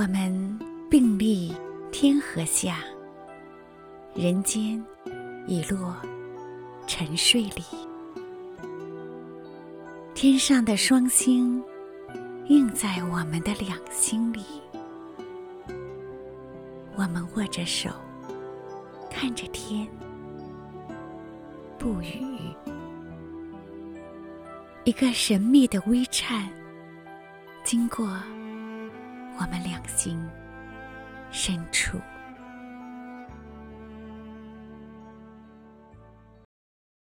我们并立天河下，人间已落沉睡里。天上的双星映在我们的两心里，我们握着手，看着天，不语。一个神秘的微颤，经过我们两心深处。